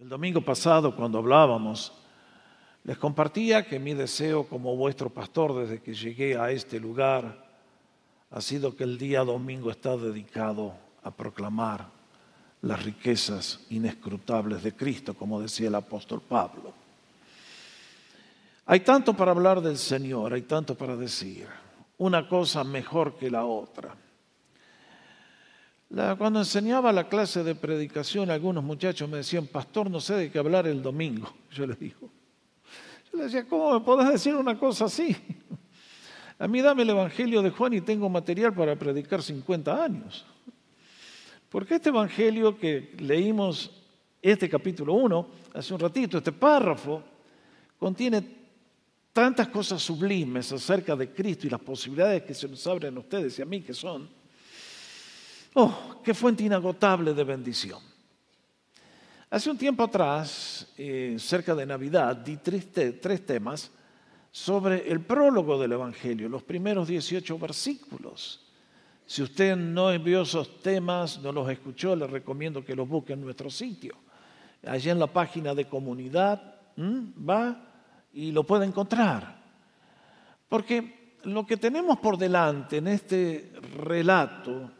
El domingo pasado, cuando hablábamos, les compartía que mi deseo como vuestro pastor desde que llegué a este lugar ha sido que el día domingo está dedicado a proclamar las riquezas inescrutables de Cristo, como decía el apóstol Pablo. Hay tanto para hablar del Señor, hay tanto para decir, una cosa mejor que la otra cuando enseñaba la clase de predicación, algunos muchachos me decían, pastor, no sé de qué hablar el domingo. Yo les digo, yo les decía, ¿cómo me podés decir una cosa así? A mí dame el Evangelio de Juan y tengo material para predicar 50 años. Porque este Evangelio que leímos, este capítulo 1, hace un ratito, este párrafo, contiene tantas cosas sublimes acerca de Cristo y las posibilidades que se nos abren a ustedes y a mí que son Oh, qué fuente inagotable de bendición. Hace un tiempo atrás, eh, cerca de Navidad, di tres, temas sobre el prólogo del Evangelio, los primeros 18 versículos. Si usted no envió esos temas, no los escuchó, le recomiendo que los busque en nuestro sitio. Allí en la página de comunidad va y lo puede encontrar. Porque lo que tenemos por delante en este relato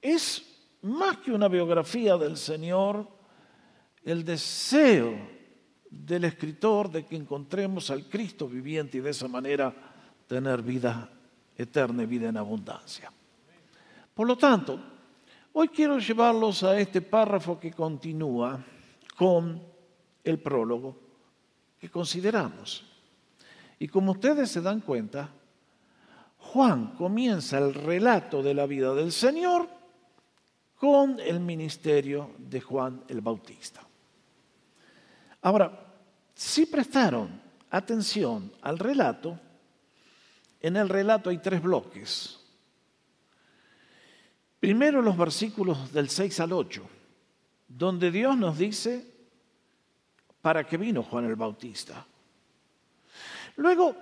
es más que una biografía del Señor, el deseo del escritor de que encontremos al Cristo viviente y de esa manera tener vida eterna y vida en abundancia. Por lo tanto, hoy quiero llevarlos a este párrafo que continúa con el prólogo que consideramos. Y como ustedes se dan cuenta, Juan comienza el relato de la vida del Señor con el ministerio de Juan el Bautista. Ahora, si prestaron atención al relato, en el relato hay tres bloques. Primero los versículos del 6 al 8, donde Dios nos dice para qué vino Juan el Bautista. Luego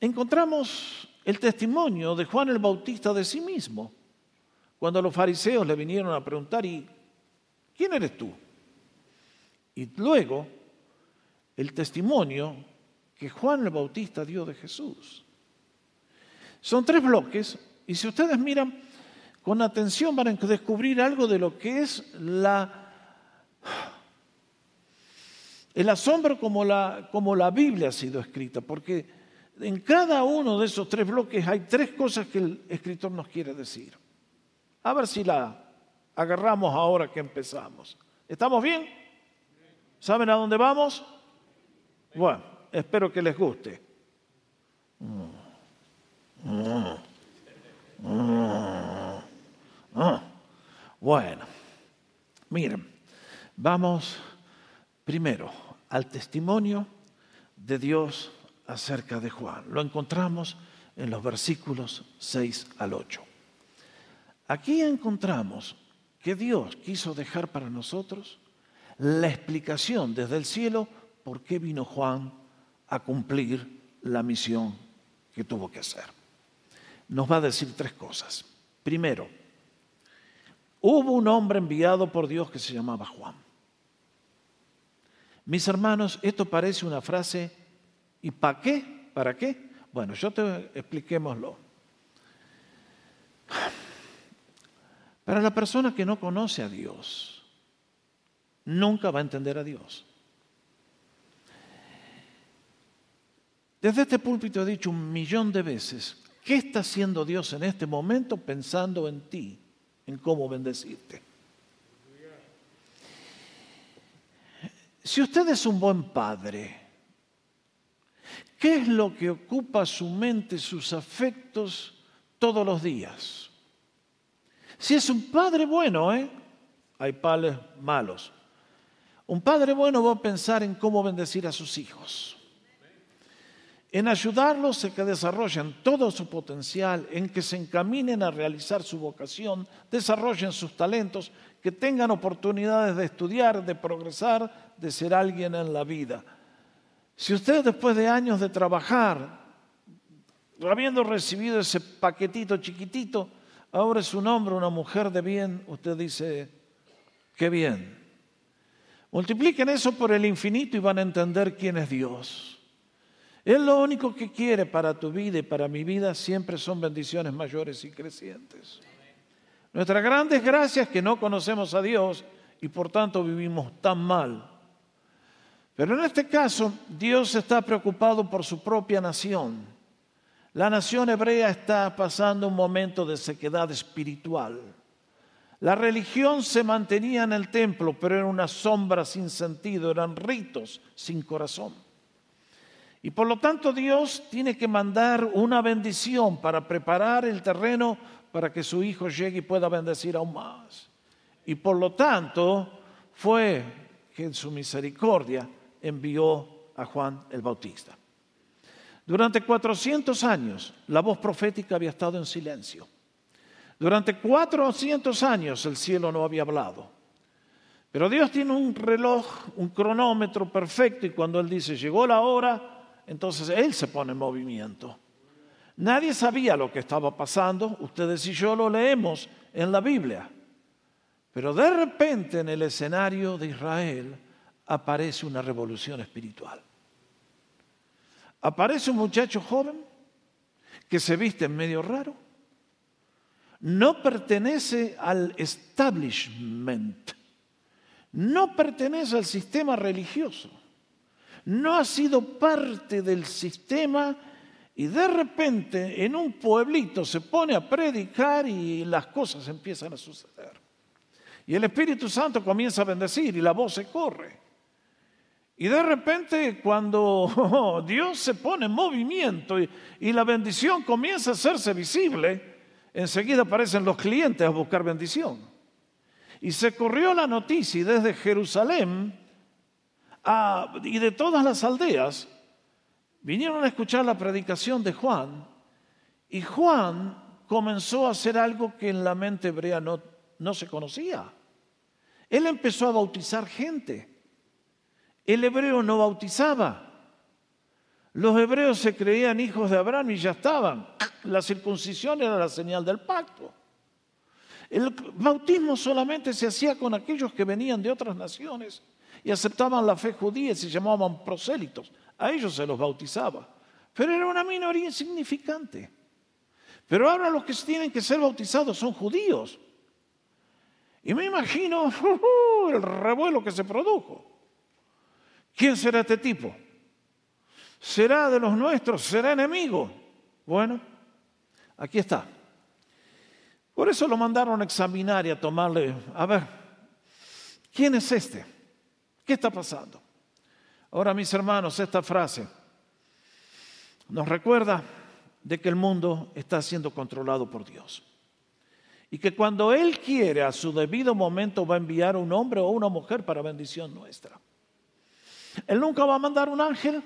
encontramos el testimonio de Juan el Bautista de sí mismo cuando los fariseos le vinieron a preguntar, ¿y quién eres tú? Y luego el testimonio que Juan el Bautista dio de Jesús. Son tres bloques y si ustedes miran con atención van a descubrir algo de lo que es el asombro como la, como la Biblia ha sido escrita, porque en cada uno de esos tres bloques hay tres cosas que el escritor nos quiere decir. A ver si la agarramos ahora que empezamos. ¿Estamos bien? ¿Saben a dónde vamos? Bueno, espero que les guste. Bueno, miren, vamos primero al testimonio de Dios acerca de Juan. Lo encontramos en los versículos 6 al 8. Aquí encontramos que Dios quiso dejar para nosotros la explicación desde el cielo por qué vino Juan a cumplir la misión que tuvo que hacer. Nos va a decir tres cosas. Primero, hubo un hombre enviado por Dios que se llamaba Juan. Mis hermanos, esto parece una frase, ¿y para qué? ¿Para qué? Bueno, yo te expliquémoslo. Para la persona que no conoce a Dios, nunca va a entender a Dios. Desde este púlpito he dicho un millón de veces, ¿qué está haciendo Dios en este momento pensando en ti, en cómo bendecirte? Si usted es un buen padre, ¿qué es lo que ocupa su mente, sus afectos todos los días? Si es un padre bueno, ¿eh? hay padres malos. Un padre bueno va a pensar en cómo bendecir a sus hijos, en ayudarlos a que desarrollen todo su potencial, en que se encaminen a realizar su vocación, desarrollen sus talentos, que tengan oportunidades de estudiar, de progresar, de ser alguien en la vida. Si usted después de años de trabajar, habiendo recibido ese paquetito chiquitito, ahora es un hombre, una mujer de bien, usted dice, qué bien. Multipliquen eso por el infinito y van a entender quién es Dios. Él lo único que quiere para tu vida y para mi vida siempre son bendiciones mayores y crecientes. Nuestra gran desgracia es que no conocemos a Dios y por tanto vivimos tan mal. Pero en este caso, Dios está preocupado por su propia nación. La nación hebrea está pasando un momento de sequedad espiritual. La religión se mantenía en el templo, pero era una sombra sin sentido, eran ritos sin corazón. Y por lo tanto Dios tiene que mandar una bendición para preparar el terreno para que su hijo llegue y pueda bendecir aún más. Y por lo tanto fue que en su misericordia envió a Juan el Bautista. Durante 400 años la voz profética había estado en silencio. Durante 400 años el cielo no había hablado. Pero Dios tiene un reloj, un cronómetro perfecto y cuando Él dice llegó la hora, entonces Él se pone en movimiento. Nadie sabía lo que estaba pasando, ustedes y yo lo leemos en la Biblia. Pero de repente en el escenario de Israel aparece una revolución espiritual. Aparece un muchacho joven que se viste en medio raro. No pertenece al establishment. No pertenece al sistema religioso no ha sido parte del sistema y de repente en un pueblito se pone a predicar y las cosas empiezan a suceder. Y el Espíritu Santo comienza a bendecir y la voz se corre. Y de repente cuando Dios se pone en movimiento y, la bendición comienza a hacerse visible, enseguida aparecen los clientes a buscar bendición. Y se corrió la noticia y desde Jerusalén y de todas las aldeas vinieron a escuchar la predicación de Juan y Juan comenzó a hacer algo que en la mente hebrea no, no se conocía. Él empezó a bautizar gente. El hebreo no bautizaba. Los hebreos se creían hijos de Abraham y ya estaban. La circuncisión era la señal del pacto. El bautismo solamente se hacía con aquellos que venían de otras naciones y aceptaban la fe judía y se llamaban prosélitos. A ellos se los bautizaba. Pero era una minoría insignificante. Pero ahora los que tienen que ser bautizados son judíos. Y me imagino el revuelo que se produjo. ¿Quién será este tipo? ¿Será de los nuestros? ¿Será enemigo? Bueno, aquí está. Por eso lo mandaron a examinar y a tomarle, a ver, ¿quién es este? ¿Qué está pasando? Ahora, mis hermanos, esta frase nos recuerda de que el mundo está siendo controlado por Dios. Y que cuando Él quiere, a su debido momento, va a enviar un hombre o una mujer para bendición nuestra. Él nunca va a mandar un ángel.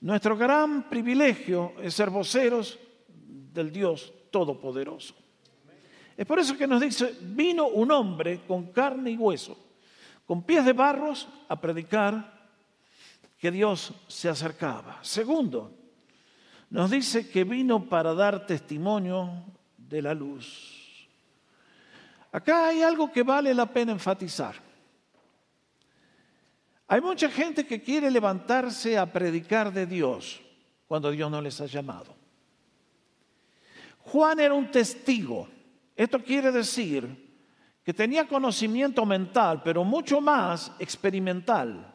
Nuestro gran privilegio es ser voceros del Dios Todopoderoso. Es por eso que nos dice, vino un hombre con carne y hueso con pies de barros a predicar que Dios se acercaba. Segundo, nos dice que vino para dar testimonio de la luz. Acá hay algo que vale la pena enfatizar. Hay mucha gente que quiere levantarse a predicar de Dios cuando Dios no les ha llamado. Juan era un testigo. Esto quiere decir que tenía conocimiento mental, pero mucho más experimental.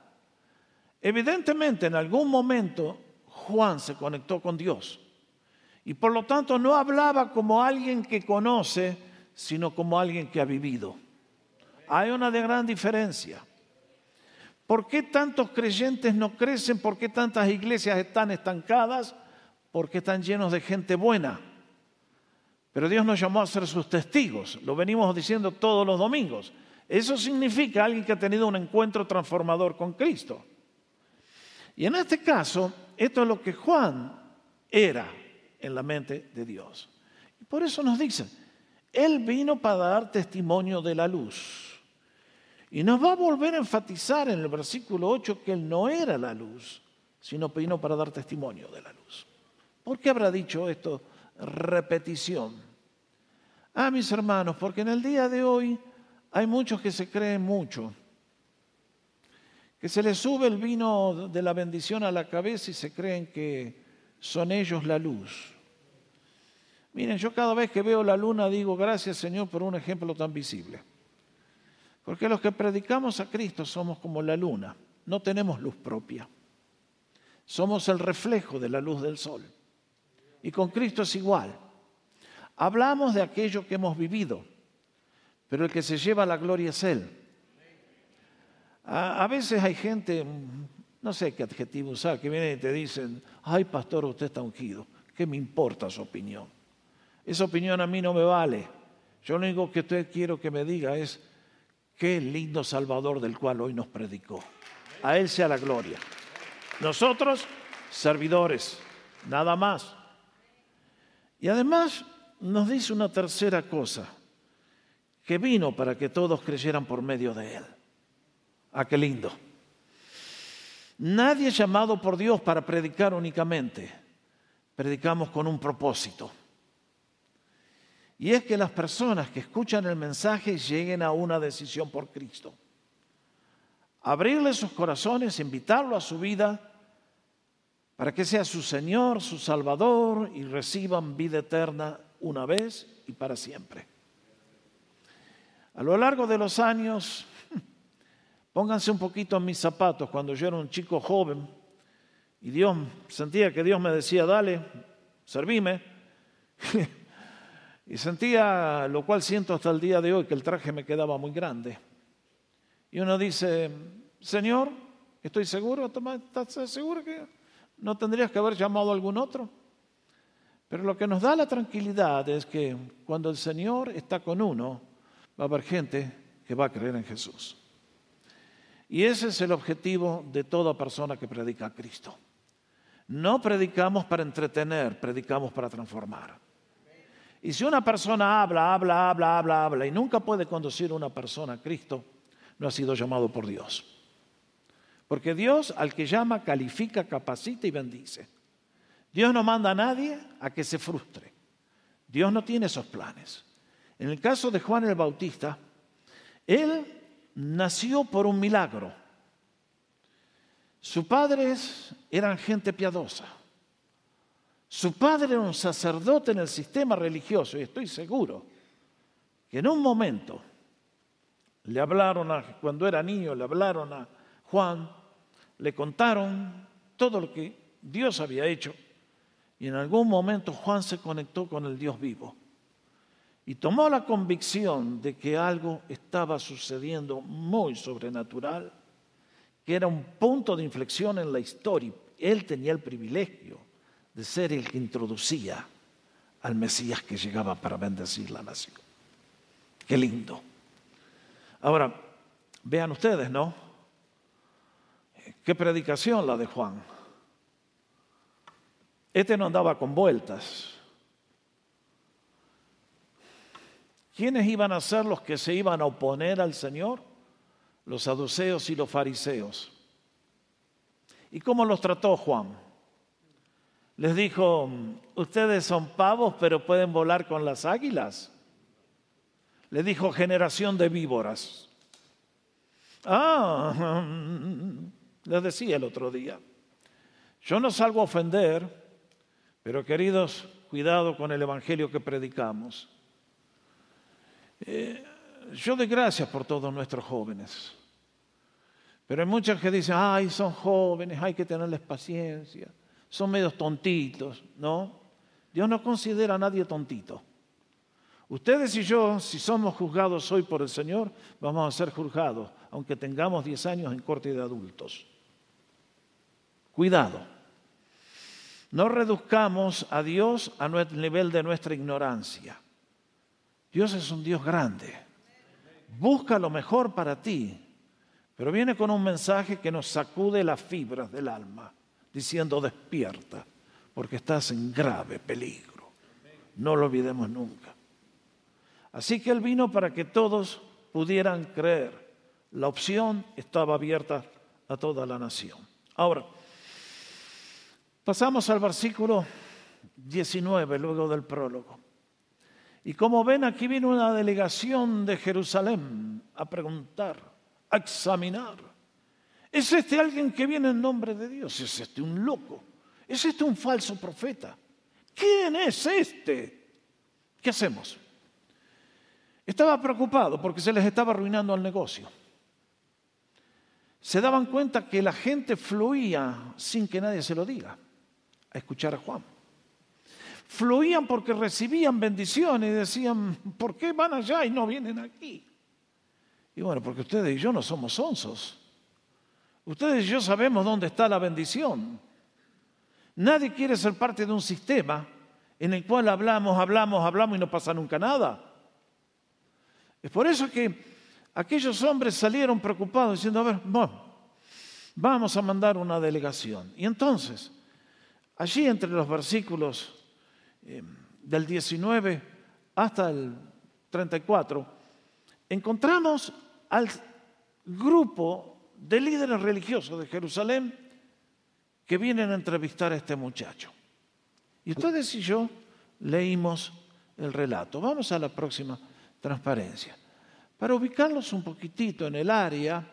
Evidentemente, en algún momento Juan se conectó con Dios y por lo tanto no hablaba como alguien que conoce, sino como alguien que ha vivido. Hay una de gran diferencia. ¿Por qué tantos creyentes no crecen? ¿Por qué tantas iglesias están estancadas? Porque están llenos de gente buena pero Dios nos llamó a ser sus testigos, lo venimos diciendo todos los domingos. Eso significa alguien que ha tenido un encuentro transformador con Cristo. Y en este caso, esto es lo que Juan era en la mente de Dios. Y por eso nos dice, Él vino para dar testimonio de la luz. Y nos va a volver a enfatizar en el versículo 8 que Él no era la luz, sino vino para dar testimonio de la luz. ¿Por qué habrá dicho esto repetición? Ah, mis hermanos, porque en el día de hoy hay muchos que se creen mucho. que se les sube el vino de la bendición a la cabeza y se creen que son ellos la luz. Miren, yo cada vez que veo la luna digo gracias Señor por un ejemplo tan visible. Porque los que predicamos a Cristo somos como la luna, no tenemos luz propia. Somos el reflejo de la luz del sol. Y con Cristo es igual. Hablamos de aquello que hemos vivido, pero el que se lleva la gloria es Él. A, veces hay gente, no sé qué adjetivo usar, que viene y te dicen, ay pastor, usted está ungido. ¿Qué me importa su opinión? Esa opinión a mí no me vale. Yo lo único que usted quiero que me diga es, qué lindo Salvador del cual hoy nos predicó. A Él sea la gloria. Nosotros, servidores, nada más. Y además nos dice una tercera cosa, que vino para que todos creyeran por medio de Él. Ah, qué lindo. Nadie llamado por Dios para predicar únicamente. Predicamos con un propósito. Y es que las personas que escuchan el mensaje lleguen a una decisión por Cristo. Abrirle sus corazones, invitarlo a su vida para que sea su Señor, su Salvador y reciban vida eterna una vez y para siempre. A lo largo de los años, pónganse un poquito en mis zapatos cuando yo era un chico joven y Dios sentía que Dios me decía, dale, servime. Y sentía, lo cual siento hasta el día de hoy, que el traje me quedaba muy grande. Y uno dice, Señor, estoy seguro, ¿estás seguro que no tendrías que haber llamado a algún otro? Pero lo que nos da la tranquilidad es que cuando el Señor está con uno, va a haber gente que va a creer en Jesús. Y ese es el objetivo de toda persona que predica a Cristo. No predicamos para entretener, predicamos para transformar. Y si una persona habla, habla, habla, habla, habla y nunca puede conducir una persona a Cristo, no ha sido llamado por Dios. Porque Dios al que llama califica, capacita y bendice. Dios no manda a nadie a que se frustre. Dios no tiene esos planes. En el caso de Juan el Bautista, él nació por un milagro. Sus padres eran gente piadosa. Su padre era un sacerdote en el sistema religioso y estoy seguro que en un momento le hablaron a, cuando era niño, le hablaron a Juan, le contaron todo lo que Dios había hecho y en algún momento Juan se conectó con el Dios vivo y tomó la convicción de que algo estaba sucediendo muy sobrenatural, que era un punto de inflexión en la historia. Él tenía el privilegio de ser el que introducía al Mesías que llegaba para bendecir la nación. Qué lindo. Ahora, vean ustedes, ¿no? Qué predicación la de Juan. Este no andaba con vueltas. ¿Quiénes iban a ser los que se iban a oponer al Señor? Los saduceos y los fariseos. ¿Y cómo los trató Juan? Les dijo, ustedes son pavos, pero pueden volar con las águilas. Le dijo, generación de víboras. Ah, les decía el otro día, yo no salgo a ofender, pero queridos, cuidado con el Evangelio que predicamos. Eh, yo doy gracias por todos nuestros jóvenes, pero hay muchos que dicen, ay, son jóvenes, hay que tenerles paciencia son medios tontitos, ¿no? Dios no considera a nadie tontito. Ustedes y yo, si somos juzgados hoy por el Señor, vamos a ser juzgados, aunque tengamos 10 años en corte de adultos. Cuidado. No reduzcamos a Dios a nivel de nuestra ignorancia. Dios es un Dios grande. Busca lo mejor para ti, pero viene con un mensaje que nos sacude las fibras del alma diciendo despierta, porque estás en grave peligro. No lo olvidemos nunca. Así que Él vino para que todos pudieran creer. La opción estaba abierta a toda la nación. Ahora, pasamos al versículo 19, luego del prólogo. Y como ven, aquí vino una delegación de Jerusalén a preguntar, a examinar ¿Es este alguien que viene en nombre de Dios? ¿Es este un loco? ¿Es este un falso profeta? ¿Quién es este? ¿Qué hacemos? Estaba preocupado porque se les estaba arruinando el negocio. Se daban cuenta que la gente fluía sin que nadie se lo diga a escuchar a Juan. Fluían porque recibían bendiciones y decían, ¿por qué van allá y no vienen aquí? Y bueno, porque ustedes y yo no somos onzos. Ustedes y yo sabemos dónde está la bendición. Nadie quiere ser parte de un sistema en el cual hablamos, hablamos, hablamos y no pasa nunca nada. Es por eso que aquellos hombres salieron preocupados diciendo, a ver, vamos a mandar una delegación. Y entonces, allí entre los versículos eh, del 19 hasta el 34, encontramos al grupo de líderes religiosos de Jerusalén que vienen a entrevistar a este muchacho. Y ustedes y yo leímos el relato. Vamos a la próxima transparencia. Para ubicarlos un poquitito en el área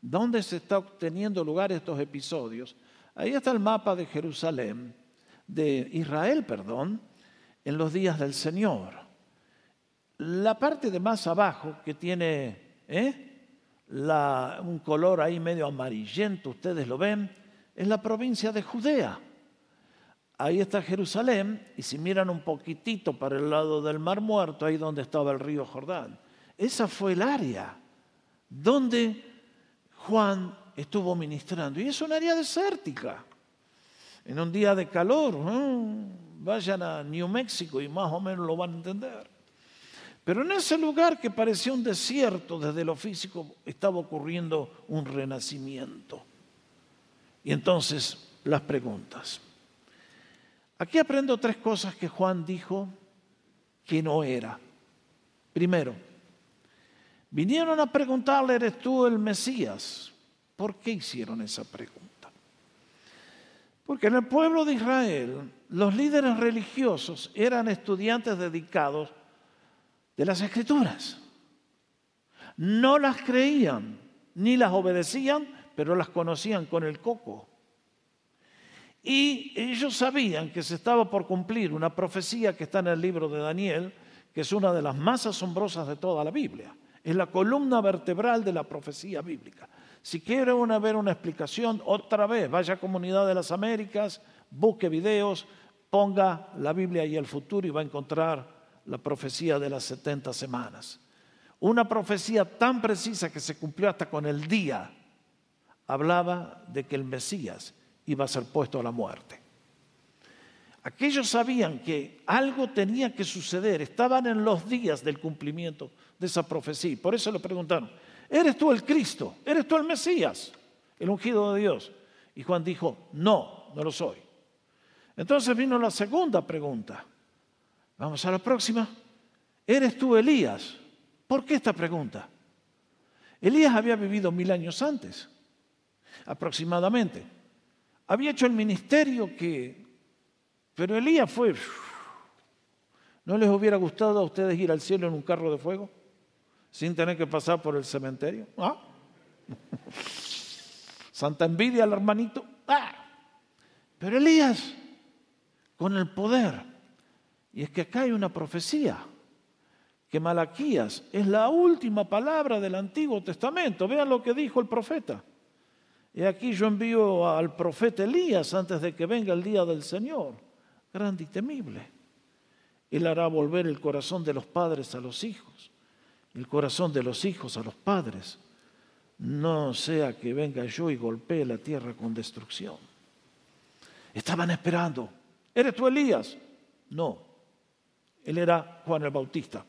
donde se está obteniendo lugar estos episodios, ahí está el mapa de Jerusalén, de Israel, perdón, en los días del Señor. La parte de más abajo que tiene ¿eh? Un color ahí medio amarillento, ustedes lo ven, es la provincia de Judea. Ahí está Jerusalén y si miran un poquitito para el lado del Mar Muerto, ahí donde estaba el río Jordán. Esa fue el área donde Juan estuvo ministrando. Y es un área desértica. En un día de calor, vayan a New Mexico y más o menos lo van a entender. Pero en ese lugar que parecía un desierto desde lo físico, estaba ocurriendo un renacimiento. Y entonces las preguntas. Aquí aprendo tres cosas que Juan dijo que no era. Primero, vinieron a preguntarle, ¿eres tú el Mesías? ¿Por qué hicieron esa pregunta? Porque en el pueblo de Israel los líderes religiosos eran estudiantes dedicados de las escrituras. No las creían ni las obedecían, pero las conocían con el coco. Y ellos sabían que se estaba por cumplir una profecía que está en el libro de Daniel, que es una de las más asombrosas de toda la Biblia. Es la columna vertebral de la profecía bíblica. Si quiere una, ver una explicación, otra vez, vaya a Comunidad de las Américas, busque videos, ponga la Biblia y el futuro y va a encontrar la profecía de las 70 semanas. Una profecía tan precisa que se cumplió hasta con el día. Hablaba de que el Mesías iba a ser puesto a la muerte. Aquellos sabían que algo tenía que suceder, estaban en los días del cumplimiento de esa profecía. Por eso le preguntaron, ¿eres tú el Cristo? ¿Eres tú el Mesías? El ungido de Dios. Y Juan dijo, no, no lo soy. Entonces vino la segunda pregunta. Vamos a la próxima. ¿Eres tú Elías? ¿Por qué esta pregunta? Elías había vivido mil años antes, aproximadamente. Había hecho el ministerio que... Pero Elías fue... ¿No les hubiera gustado a ustedes ir al cielo en un carro de fuego? Sin tener que pasar por el cementerio. ¿Ah? Santa envidia al hermanito. ¡Ah! Pero Elías, con el poder y es que acá hay una profecía, que Malaquías es la última palabra del Antiguo Testamento. Vean lo que dijo el profeta. Y aquí yo envío al profeta Elías antes de que venga el día del Señor, grande y temible. Él hará volver el corazón de los padres a los hijos, el corazón de los hijos a los padres. No sea que venga yo y golpee la tierra con destrucción. Estaban esperando. ¿Eres tú Elías? No. Él era Juan el Bautista.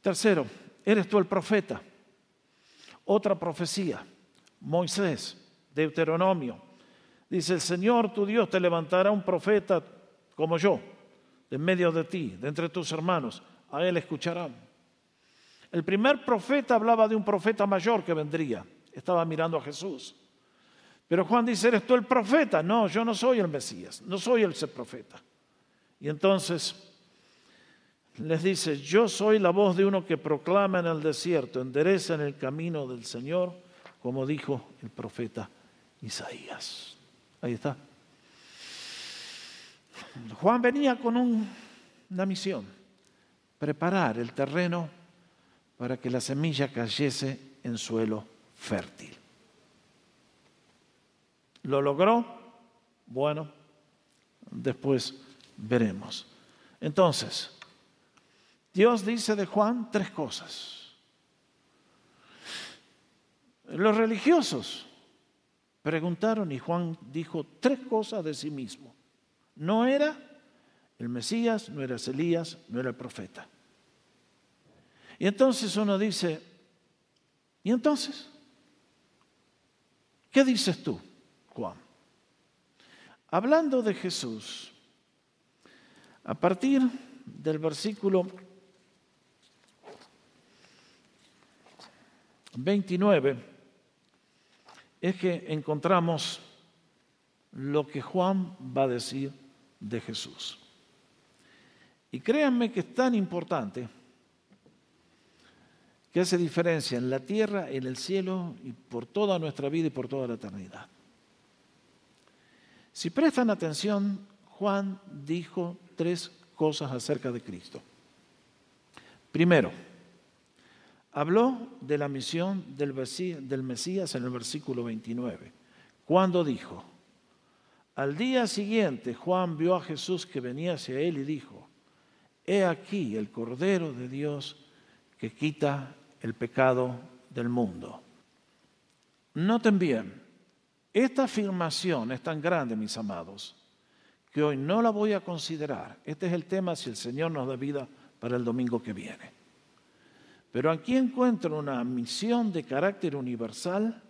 Tercero, eres tú el profeta. Otra profecía, Moisés, Deuteronomio. Dice, el Señor tu Dios te levantará un profeta como yo, de en medio de ti, de entre tus hermanos. A él escucharán. El primer profeta hablaba de un profeta mayor que vendría. Estaba mirando a Jesús. Pero Juan dice, ¿eres tú el profeta? No, yo no soy el Mesías, no soy el profeta. Y entonces les dice, yo soy la voz de uno que proclama en el desierto, endereza en el camino del Señor, como dijo el profeta Isaías. Ahí está. Juan venía con una misión, preparar el terreno para que la semilla cayese en suelo fértil. ¿Lo logró? Bueno, después veremos. Entonces, Dios dice de Juan tres cosas. Los religiosos preguntaron y Juan dijo tres cosas de sí mismo. No era el Mesías, no era Elías, no era el profeta. Y entonces uno dice, ¿y entonces? ¿Qué dices tú, Juan? Hablando de Jesús, a partir del versículo 29, es que encontramos lo que Juan va a decir de Jesús. Y créanme que es tan importante que hace diferencia en la tierra, en el cielo y por toda nuestra vida y por toda la eternidad. Si prestan atención, Juan dijo tres cosas acerca de Cristo. Primero, habló de la misión del Mesías en el versículo 29, cuando dijo, al día siguiente Juan vio a Jesús que venía hacia él y dijo, he aquí el Cordero de Dios que quita el pecado del mundo. Noten bien, esta afirmación es tan grande, mis amados, que hoy no la voy a considerar. Este es el tema si el Señor nos da vida para el domingo que viene. Pero aquí encuentro una misión de carácter universal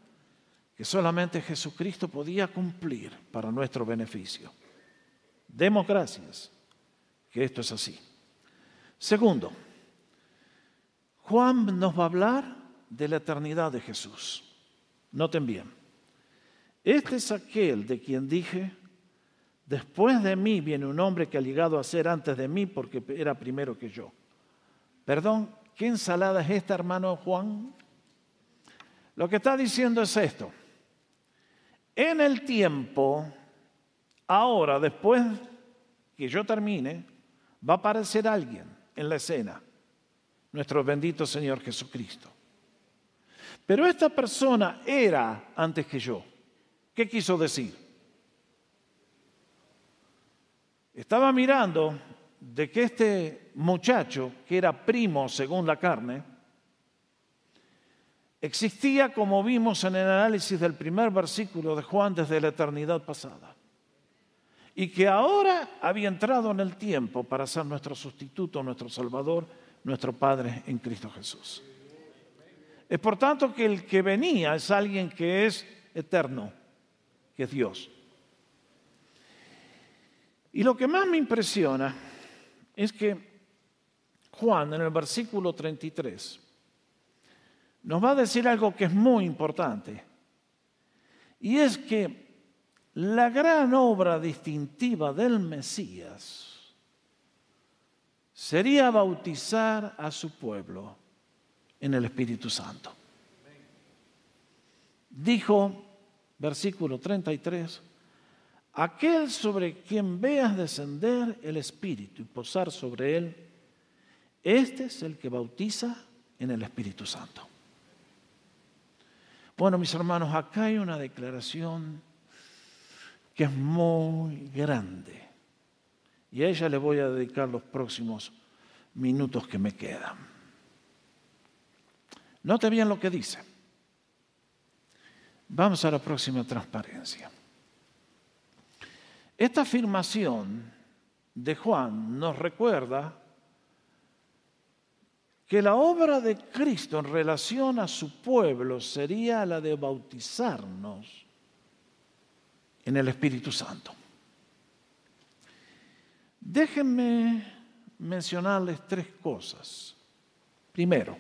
que solamente Jesucristo podía cumplir para nuestro beneficio. Demos gracias que esto es así. Segundo, Juan nos va a hablar de la eternidad de Jesús. Noten bien, este es aquel de quien dije, después de mí viene un hombre que ha llegado a ser antes de mí porque era primero que yo. Perdón, ¿qué ensalada es esta, hermano Juan? Lo que está diciendo es esto. En el tiempo, ahora, después que yo termine, va a aparecer alguien en la escena, nuestro bendito Señor Jesucristo. Pero esta persona era antes que yo. ¿Qué quiso decir? Estaba mirando de que este muchacho, que era primo según la carne, existía, como vimos en el análisis del primer versículo de Juan, desde la eternidad pasada. Y que ahora había entrado en el tiempo para ser nuestro sustituto, nuestro Salvador, nuestro Padre en Cristo Jesús. Es por tanto que el que venía es alguien que es eterno, que es Dios. Y lo que más me impresiona es que Juan en el versículo 33 nos va a decir algo que es muy importante. Y es que la gran obra distintiva del Mesías sería bautizar a su pueblo en el Espíritu Santo. Dijo, versículo 33, aquel sobre quien veas descender el Espíritu y posar sobre él, este es el que bautiza en el Espíritu Santo. Bueno, mis hermanos, acá hay una declaración que es muy grande. Y a ella le voy a dedicar los próximos minutos que me quedan. Note bien lo que dice. Vamos a la próxima transparencia. Esta afirmación de Juan nos recuerda que la obra de Cristo en relación a su pueblo sería la de bautizarnos en el Espíritu Santo. Déjenme mencionarles tres cosas. Primero,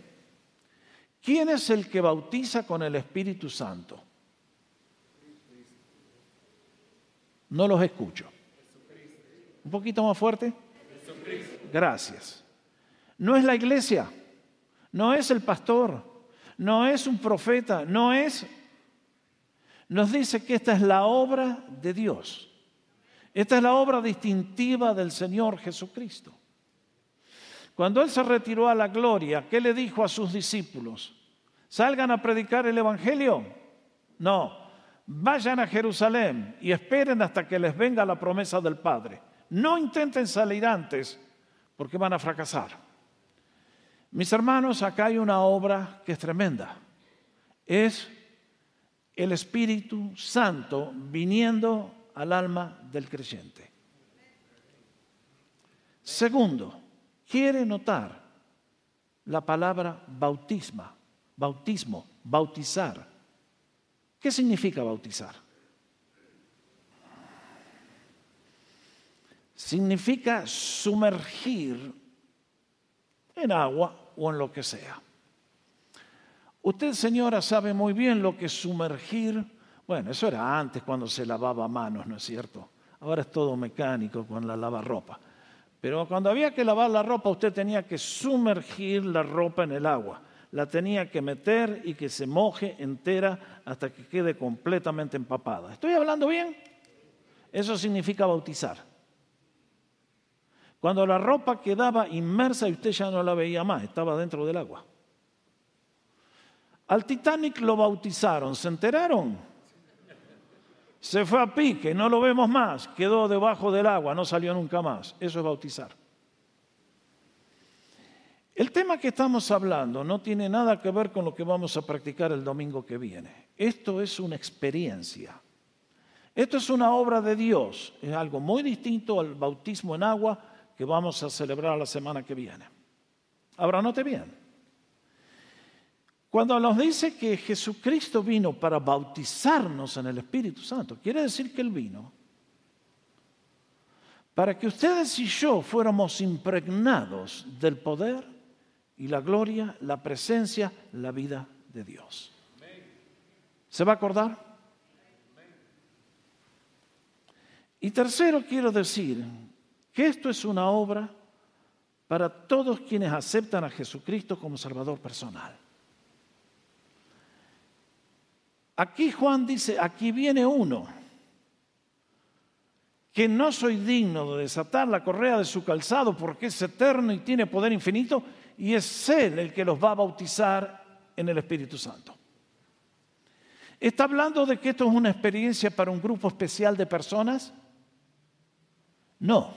¿quién es el que bautiza con el Espíritu Santo? No los escucho. ¿Un poquito más fuerte? Gracias. No es la iglesia, no es el pastor, no es un profeta, no es nos dice que esta es la obra de Dios. Esta es la obra distintiva del Señor Jesucristo. Cuando Él se retiró a la gloria, ¿qué le dijo a sus discípulos? ¿Salgan a predicar el Evangelio? No, vayan a Jerusalén y esperen hasta que les venga la promesa del Padre. No intenten salir antes porque van a fracasar. Mis hermanos, acá hay una obra que es tremenda. Es el Espíritu Santo viniendo al alma del creyente. Segundo, quiere notar la palabra bautisma, bautismo, bautizar. ¿Qué significa bautizar? Significa sumergir en agua o en lo que sea. Usted, señora, sabe muy bien lo que es sumergir. Bueno, eso era antes cuando se lavaba manos, ¿no es cierto? Ahora es todo mecánico con la lavarropa. Pero cuando había que lavar la ropa, usted tenía que sumergir la ropa en el agua. La tenía que meter y que se moje entera hasta que quede completamente empapada. ¿Estoy hablando bien? Eso significa bautizar. Cuando la ropa quedaba inmersa y usted ya no la veía más, estaba dentro del agua. Al Titanic lo bautizaron, ¿se enteraron? Se fue a pique, no lo vemos más, quedó debajo del agua, no salió nunca más. Eso es bautizar. El tema que estamos hablando no tiene nada que ver con lo que vamos a practicar el domingo que viene. Esto es una experiencia. Esto es una obra de Dios. Es algo muy distinto al bautismo en agua que vamos a celebrar la semana que viene. Ahora, note bien. Cuando nos dice que Jesucristo vino para bautizarnos en el Espíritu Santo, quiere decir que Él vino para que ustedes y yo fuéramos impregnados del poder y la gloria, la presencia, la vida de Dios. ¿Se va a acordar? Y tercero, quiero decir que esto es una obra para todos quienes aceptan a Jesucristo como Salvador personal. Aquí Juan dice, aquí viene uno, que no soy digno de desatar la correa de su calzado porque es eterno y tiene poder infinito, y es Él el que los va a bautizar en el Espíritu Santo. ¿Está hablando de que esto es una experiencia para un grupo especial de personas? No.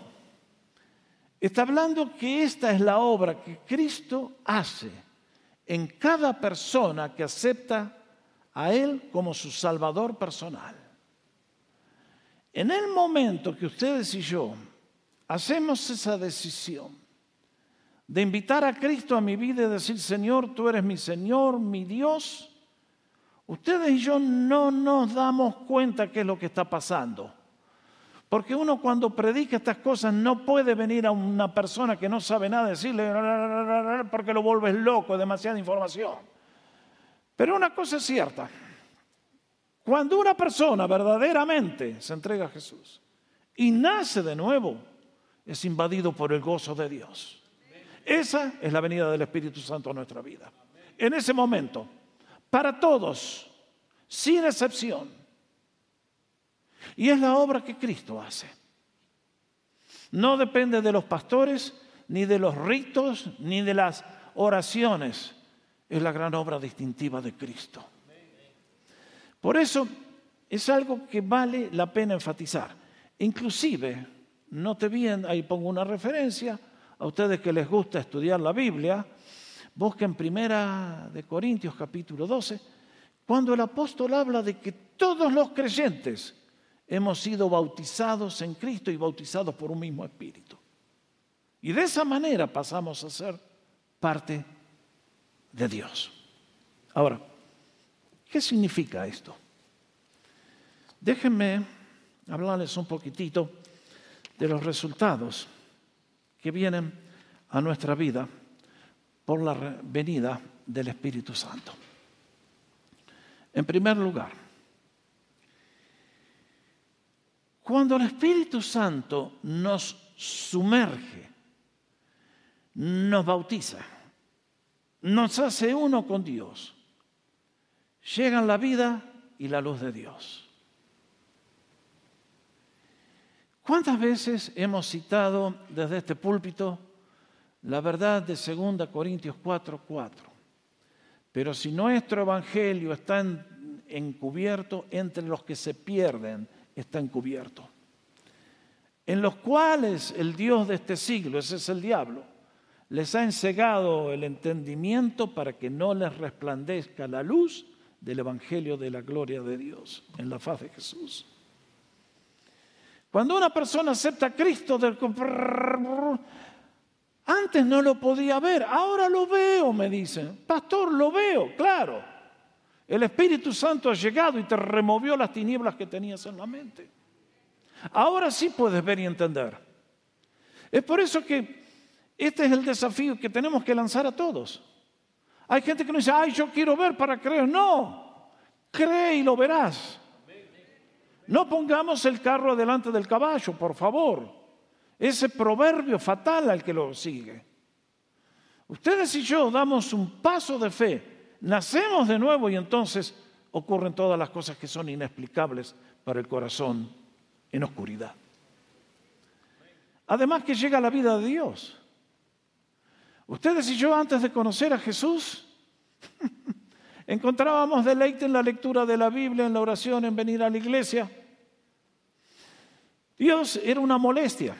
Está hablando que esta es la obra que Cristo hace en cada persona que acepta a Él como su Salvador personal. En el momento que ustedes y yo hacemos esa decisión de invitar a Cristo a mi vida y decir, Señor, tú eres mi Señor, mi Dios, ustedes y yo no nos damos cuenta qué es lo que está pasando. Porque uno cuando predica estas cosas no puede venir a una persona que no sabe nada decirle porque lo vuelves loco, demasiada información. Pero una cosa es cierta, cuando una persona verdaderamente se entrega a Jesús y nace de nuevo, es invadido por el gozo de Dios. Esa es la venida del Espíritu Santo a nuestra vida. En ese momento, para todos, sin excepción. Y es la obra que Cristo hace. No depende de los pastores, ni de los ritos, ni de las oraciones es la gran obra distintiva de Cristo. Por eso es algo que vale la pena enfatizar. Inclusive, note bien, ahí pongo una referencia, a ustedes que les gusta estudiar la Biblia, busquen primera de Corintios capítulo 12, cuando el apóstol habla de que todos los creyentes hemos sido bautizados en Cristo y bautizados por un mismo espíritu. Y de esa manera pasamos a ser parte de Dios. Ahora, ¿qué significa esto? Déjenme hablarles un poquitito de los resultados que vienen a nuestra vida por la venida del Espíritu Santo. En primer lugar, cuando el Espíritu Santo nos sumerge, nos bautiza, nos hace uno con Dios. Llegan la vida y la luz de Dios. ¿Cuántas veces hemos citado desde este púlpito la verdad de 2 Corintios 4, 4? Pero si nuestro evangelio está encubierto, entre los que se pierden está encubierto. En los cuales el Dios de este siglo, ese es el diablo, les ha ensegado el entendimiento para que no les resplandezca la luz del Evangelio de la gloria de Dios en la faz de Jesús. Cuando una persona acepta a Cristo, del... antes no lo podía ver, ahora lo veo, me dicen. Pastor, lo veo, claro. El Espíritu Santo ha llegado y te removió las tinieblas que tenías en la mente. Ahora sí puedes ver y entender. Es por eso que este es el desafío que tenemos que lanzar a todos. Hay gente que nos dice, ay, yo quiero ver para creer. No, cree y lo verás. No pongamos el carro delante del caballo, por favor. Ese proverbio fatal al que lo sigue. Ustedes y yo damos un paso de fe, nacemos de nuevo y entonces ocurren todas las cosas que son inexplicables para el corazón en oscuridad. Además que llega la vida de Dios. Ustedes y yo antes de conocer a Jesús encontrábamos deleite en la lectura de la Biblia, en la oración, en venir a la iglesia. Dios era una molestia.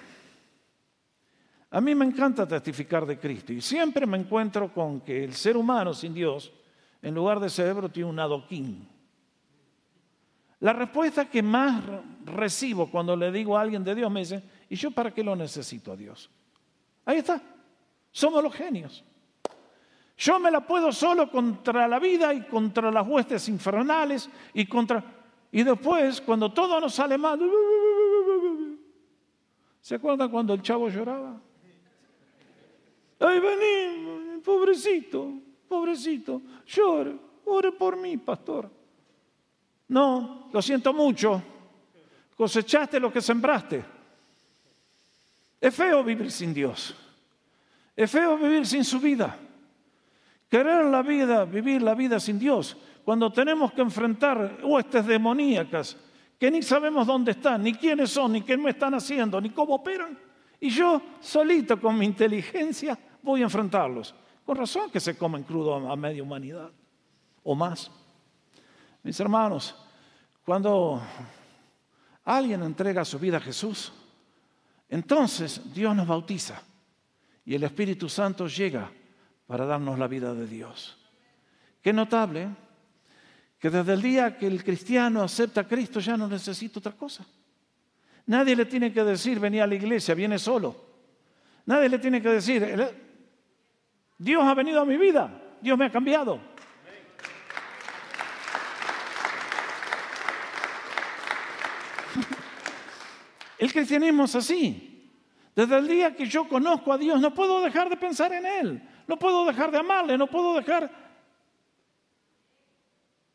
A mí me encanta testificar de Cristo y siempre me encuentro con que el ser humano sin Dios, en lugar de cerebro, tiene un adoquín. La respuesta que más recibo cuando le digo a alguien de Dios me dice, ¿y yo para qué lo necesito a Dios? Ahí está, somos los genios. Yo me la puedo solo contra la vida y contra las huestes infernales y contra... Y después, cuando todo nos sale mal, ¿Se acuerdan cuando el chavo lloraba? Ay, vení, pobrecito, pobrecito, llore, ore por mí, pastor. No, lo siento mucho, cosechaste lo que sembraste. Es feo vivir sin Dios, es feo vivir sin su vida. Querer la vida, vivir la vida sin Dios, cuando tenemos que enfrentar huestes demoníacas, que ni sabemos dónde están, ni quiénes son, ni qué me están haciendo, ni cómo operan. Y yo solito con mi inteligencia voy a enfrentarlos. Con razón que se comen crudo a media humanidad o más. Mis hermanos, cuando alguien entrega su vida a Jesús, entonces Dios nos bautiza y el Espíritu Santo llega para darnos la vida de Dios. Qué notable. Que desde el día que el cristiano acepta a Cristo ya no necesita otra cosa. Nadie le tiene que decir, venía a la iglesia, viene solo. Nadie le tiene que decir, Dios ha venido a mi vida, Dios me ha cambiado. El cristianismo es así. Desde el día que yo conozco a Dios, no puedo dejar de pensar en Él, no puedo dejar de amarle, no puedo dejar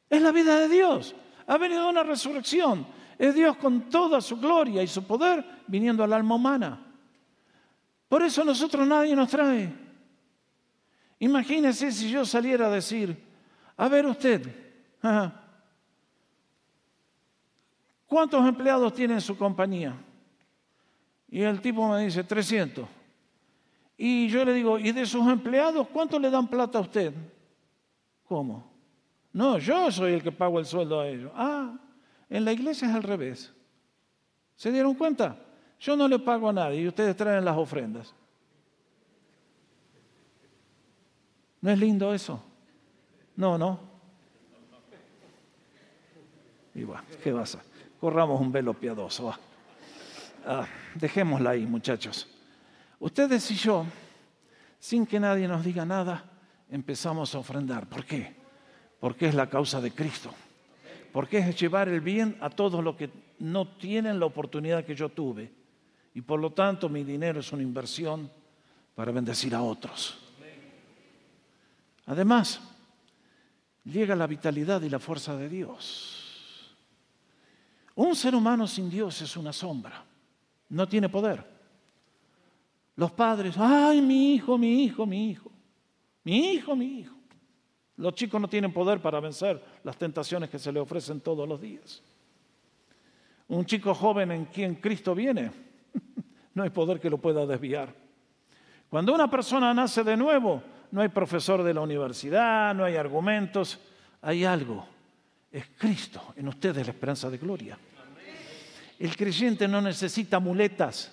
es la vida de Dios. Ha venido una resurrección. Es Dios con toda su gloria y su poder viniendo al alma humana. Por eso nosotros nadie nos trae. Imagínese si yo saliera a decir, a ver usted, ¿cuántos empleados tiene en su compañía? Y el tipo me dice, 300. Y yo le digo, ¿y de sus empleados cuánto le dan plata a usted? ¿Cómo? No, yo soy el que pago el sueldo a ellos. Ah, en la iglesia es al revés. ¿Se dieron cuenta? Yo no le pago a nadie y ustedes traen las ofrendas. ¿No es lindo eso? No, no. Y bueno, ¿qué pasa? Corramos un velo piadoso. Ah, dejémosla ahí, muchachos. Ustedes y yo, sin que nadie nos diga nada, empezamos a ofrendar. ¿Por qué? Porque es la causa de Cristo. Porque es llevar el bien a todos los que no tienen la oportunidad que yo tuve. Y por lo tanto mi dinero es una inversión para bendecir a otros. Además, llega la vitalidad y la fuerza de Dios. Un ser humano sin Dios es una sombra, no tiene poder. Los padres, ay, mi hijo, mi hijo, mi hijo, mi hijo, mi hijo. Los chicos no tienen poder para vencer las tentaciones que se les ofrecen todos los días. Un chico joven en quien Cristo viene, no hay poder que lo pueda desviar. Cuando una persona nace de nuevo, no hay profesor de la universidad, no hay argumentos, hay algo. Es Cristo en ustedes la esperanza de gloria. El creyente no necesita muletas.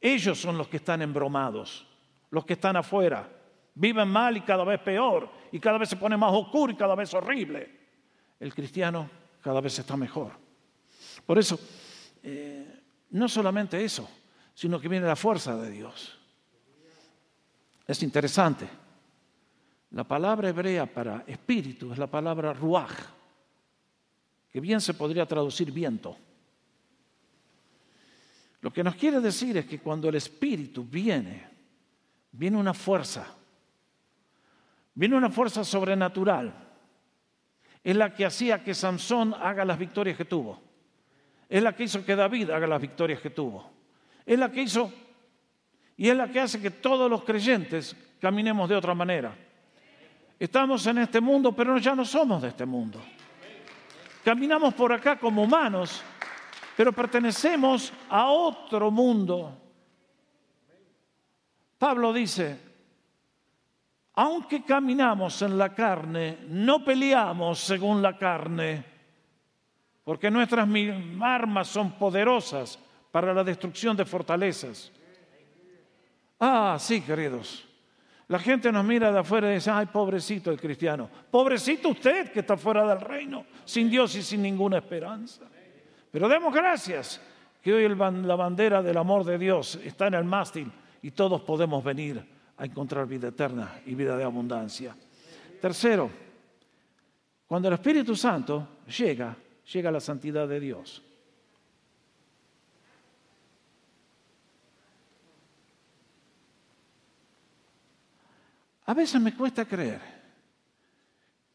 Ellos son los que están embromados, los que están afuera. Viven mal y cada vez peor, y cada vez se pone más oscuro y cada vez horrible. El cristiano cada vez está mejor. Por eso, eh, no solamente eso, sino que viene la fuerza de Dios. Es interesante. La palabra hebrea para espíritu es la palabra ruach, que bien se podría traducir viento. Lo que nos quiere decir es que cuando el espíritu viene, viene una fuerza, viene una fuerza sobrenatural. Es la que hacía que Sansón haga las victorias que tuvo. Es la que hizo que David haga las victorias que tuvo. Es la que hizo y es la que hace que todos los creyentes caminemos de otra manera. Estamos en este mundo, pero ya no somos de este mundo. Caminamos por acá como humanos, pero pertenecemos a otro mundo. Pablo dice, aunque caminamos en la carne, no peleamos según la carne, porque nuestras armas son poderosas para la destrucción de fortalezas. Ah, sí, queridos. La gente nos mira de afuera y dice, ay, pobrecito el cristiano. Pobrecito usted que está fuera del reino, sin Dios y sin ninguna esperanza. Pero demos gracias que hoy la bandera del amor de Dios está en el mástil y todos podemos venir a encontrar vida eterna y vida de abundancia. Tercero, cuando el Espíritu Santo llega, llega la santidad de Dios. A veces me cuesta creer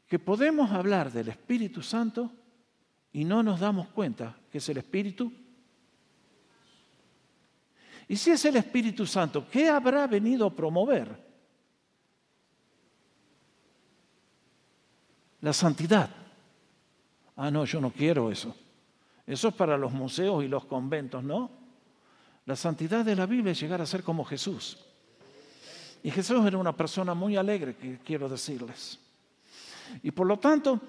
que podemos hablar del Espíritu Santo y no nos damos cuenta que es el Espíritu. Y si es el Espíritu Santo, ¿qué habrá venido a promover? La santidad. Ah, no, yo no quiero eso. Eso es para los museos y los conventos, ¿no? La santidad de la Biblia es llegar a ser como Jesús. Y Jesús era una persona muy alegre, quiero decirles. Y por lo tanto,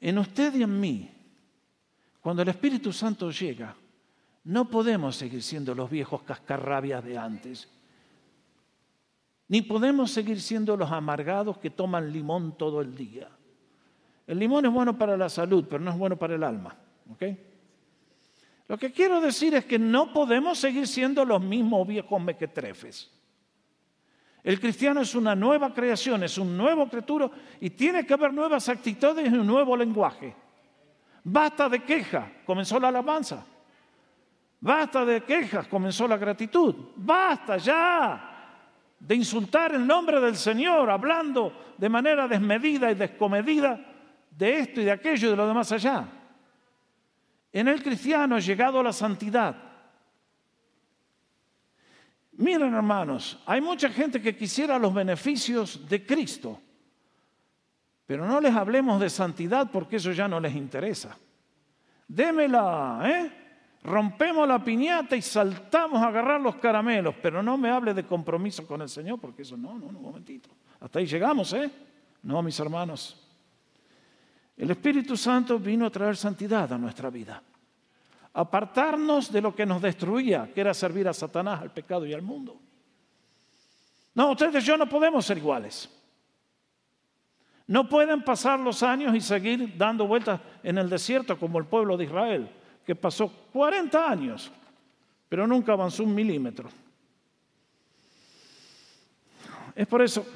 en usted y en mí, cuando el Espíritu Santo llega, no podemos seguir siendo los viejos cascarrabias de antes. Ni podemos seguir siendo los amargados que toman limón todo el día. El limón es bueno para la salud, pero no es bueno para el alma. Lo que quiero decir es que no podemos seguir siendo los mismos viejos mequetrefes. El cristiano es una nueva creación, es un nuevo criatura y tiene que haber nuevas actitudes y un nuevo lenguaje. Basta de queja, comenzó la alabanza. Basta de quejas, comenzó la gratitud. Basta ya de insultar el nombre del Señor, hablando de manera desmedida y descomedida de esto y de aquello y de lo demás allá. En el cristiano ha llegado a la santidad. Miren hermanos, hay mucha gente que quisiera los beneficios de Cristo, pero no les hablemos de santidad porque eso ya no les interesa. Démela, ¿eh? Rompemos la piñata y saltamos a agarrar los caramelos, pero no me hable de compromiso con el Señor porque eso no, no, un momentito. Hasta ahí llegamos, ¿eh? No, mis hermanos. El Espíritu Santo vino a traer santidad a nuestra vida apartarnos de lo que nos destruía, que era servir a Satanás, al pecado y al mundo. No, ustedes y yo no podemos ser iguales. No pueden pasar los años y seguir dando vueltas en el desierto como el pueblo de Israel, que pasó 40 años, pero nunca avanzó un milímetro. Es por eso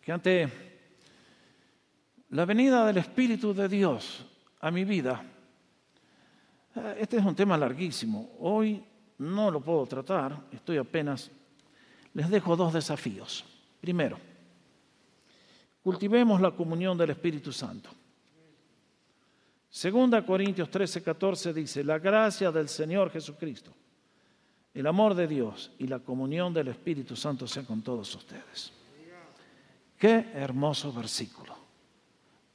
que ante la venida del Espíritu de Dios a mi vida, Ah, este es un tema larguísimo. Hoy no lo puedo tratar, estoy apenas. Les dejo dos desafíos. Primero, cultivemos la comunión del Espíritu Santo. Segunda Corintios 13, 14 dice, la gracia del Señor Jesucristo, el amor de Dios y la comunión del Espíritu Santo sea con todos ustedes. Qué hermoso versículo.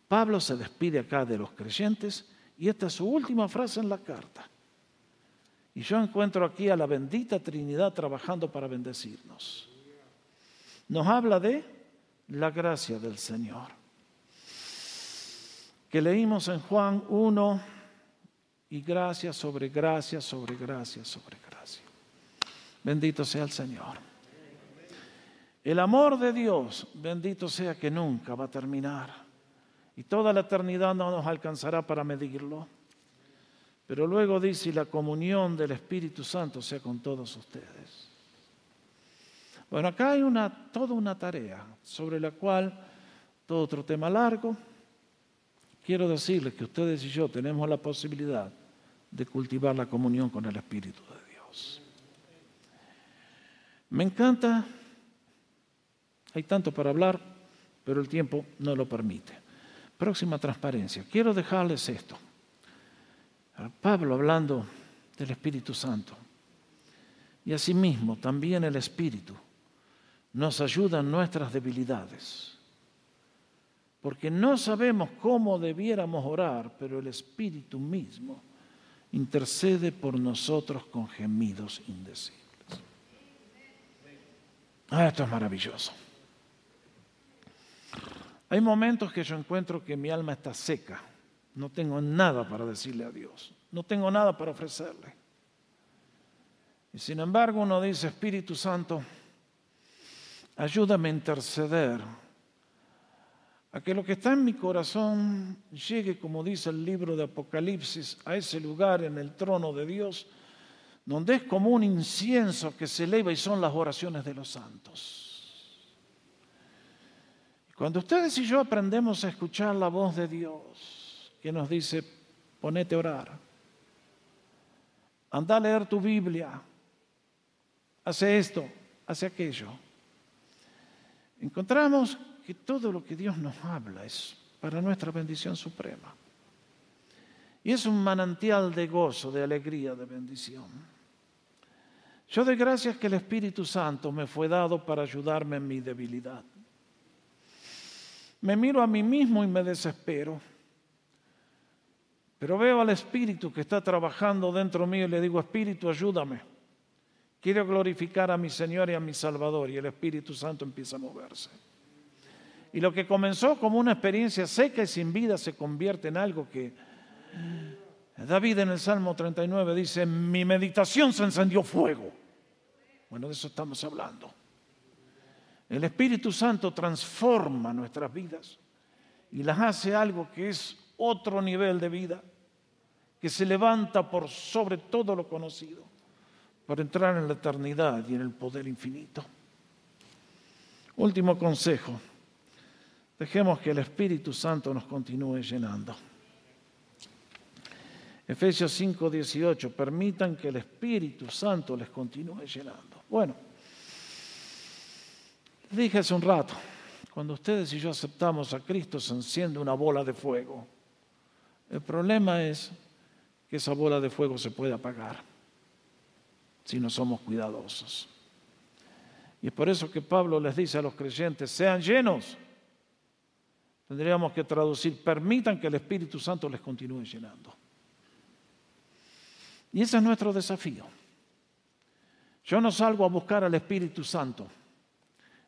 Pablo se despide acá de los creyentes y esta es su última frase en la carta. Y yo encuentro aquí a la bendita Trinidad trabajando para bendecirnos. Nos habla de la gracia del Señor. Que leímos en Juan 1 y gracia sobre gracia, sobre gracia, sobre gracia. Bendito sea el Señor. El amor de Dios, bendito sea que nunca va a terminar. Y toda la eternidad no nos alcanzará para medirlo. Pero luego dice, y la comunión del Espíritu Santo sea con todos ustedes. Bueno, acá hay una, toda una tarea sobre la cual, todo otro tema largo, quiero decirles que ustedes y yo tenemos la posibilidad de cultivar la comunión con el Espíritu de Dios. Me encanta hay tanto para hablar, pero el tiempo no lo permite. Próxima transparencia. Quiero dejarles esto. Pablo hablando del Espíritu Santo. Y asimismo también el Espíritu nos ayuda en nuestras debilidades. Porque no sabemos cómo debiéramos orar, pero el Espíritu mismo intercede por nosotros con gemidos indecibles. Ah, esto es maravilloso. Hay momentos que yo encuentro que mi alma está seca. No tengo nada para decirle a Dios. No tengo nada para ofrecerle. Y sin embargo uno dice, Espíritu Santo, ayúdame a interceder a que lo que está en mi corazón llegue, como dice el libro de Apocalipsis, a ese lugar en el trono de Dios, donde es como un incienso que se eleva y son las oraciones de los santos. Cuando ustedes y yo aprendemos a escuchar la voz de Dios, que nos dice, ponete a orar, anda a leer tu Biblia, hace esto, hace aquello, encontramos que todo lo que Dios nos habla es para nuestra bendición suprema. Y es un manantial de gozo, de alegría, de bendición. Yo doy gracias que el Espíritu Santo me fue dado para ayudarme en mi debilidad. Me miro a mí mismo y me desespero. Pero veo al Espíritu que está trabajando dentro mío y le digo, Espíritu, ayúdame. Quiero glorificar a mi Señor y a mi Salvador. Y el Espíritu Santo empieza a moverse. Y lo que comenzó como una experiencia seca y sin vida se convierte en algo que David en el Salmo 39 dice, mi meditación se encendió fuego. Bueno, de eso estamos hablando. El Espíritu Santo transforma nuestras vidas y las hace algo que es otro nivel de vida, que se levanta por sobre todo lo conocido, para entrar en la eternidad y en el poder infinito. Último consejo, dejemos que el Espíritu Santo nos continúe llenando. Efesios 5, 18, permitan que el Espíritu Santo les continúe llenando. Bueno, Dije hace un rato, cuando ustedes y yo aceptamos a Cristo se enciende una bola de fuego. El problema es que esa bola de fuego se puede apagar si no somos cuidadosos. Y es por eso que Pablo les dice a los creyentes, sean llenos. Tendríamos que traducir, permitan que el Espíritu Santo les continúe llenando. Y ese es nuestro desafío. Yo no salgo a buscar al Espíritu Santo.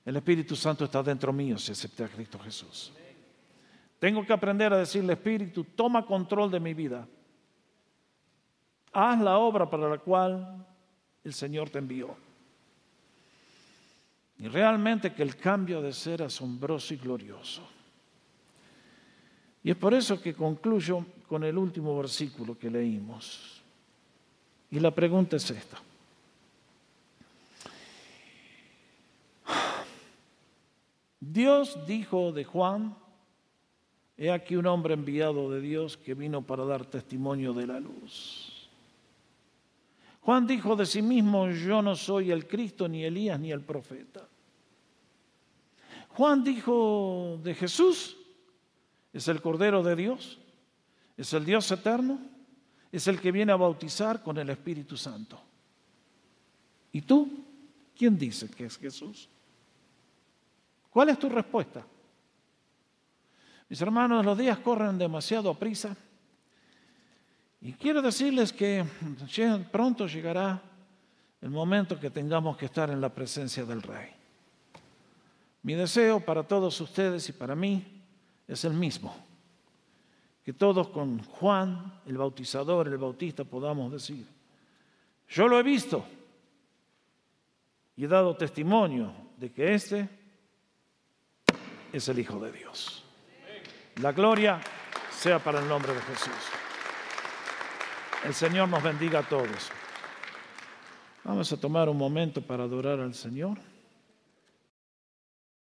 El Espíritu Santo está dentro mío si acepté a Cristo Jesús. Tengo que aprender a decirle, Espíritu, toma control de mi vida. Haz la obra para la cual el Señor te envió. Y realmente que el cambio de ser asombroso y glorioso. Y es por eso que concluyo con el último versículo que leímos. Y la pregunta es esta. Dios dijo de Juan, he aquí un hombre enviado de Dios que vino para dar testimonio de la luz. Juan dijo de sí mismo, yo no soy el Cristo, ni Elías, ni el profeta. Juan dijo de Jesús, es el Cordero de Dios, es el Dios eterno, es el que viene a bautizar con el Espíritu Santo. ¿Y tú? ¿Quién dice que es Jesús? ¿Cuál es tu respuesta? Mis hermanos, los días corren demasiado a prisa. Y quiero decirles que pronto llegará el momento que tengamos que estar en la presencia del Rey. Mi deseo para todos ustedes y para mí es el mismo. Que todos con Juan, el bautizador, el bautista, podamos decir, yo lo he visto y he dado testimonio de que este es el Hijo de Dios. La gloria sea para el nombre de Jesús. El Señor nos bendiga a todos. Vamos a tomar un momento para adorar al Señor.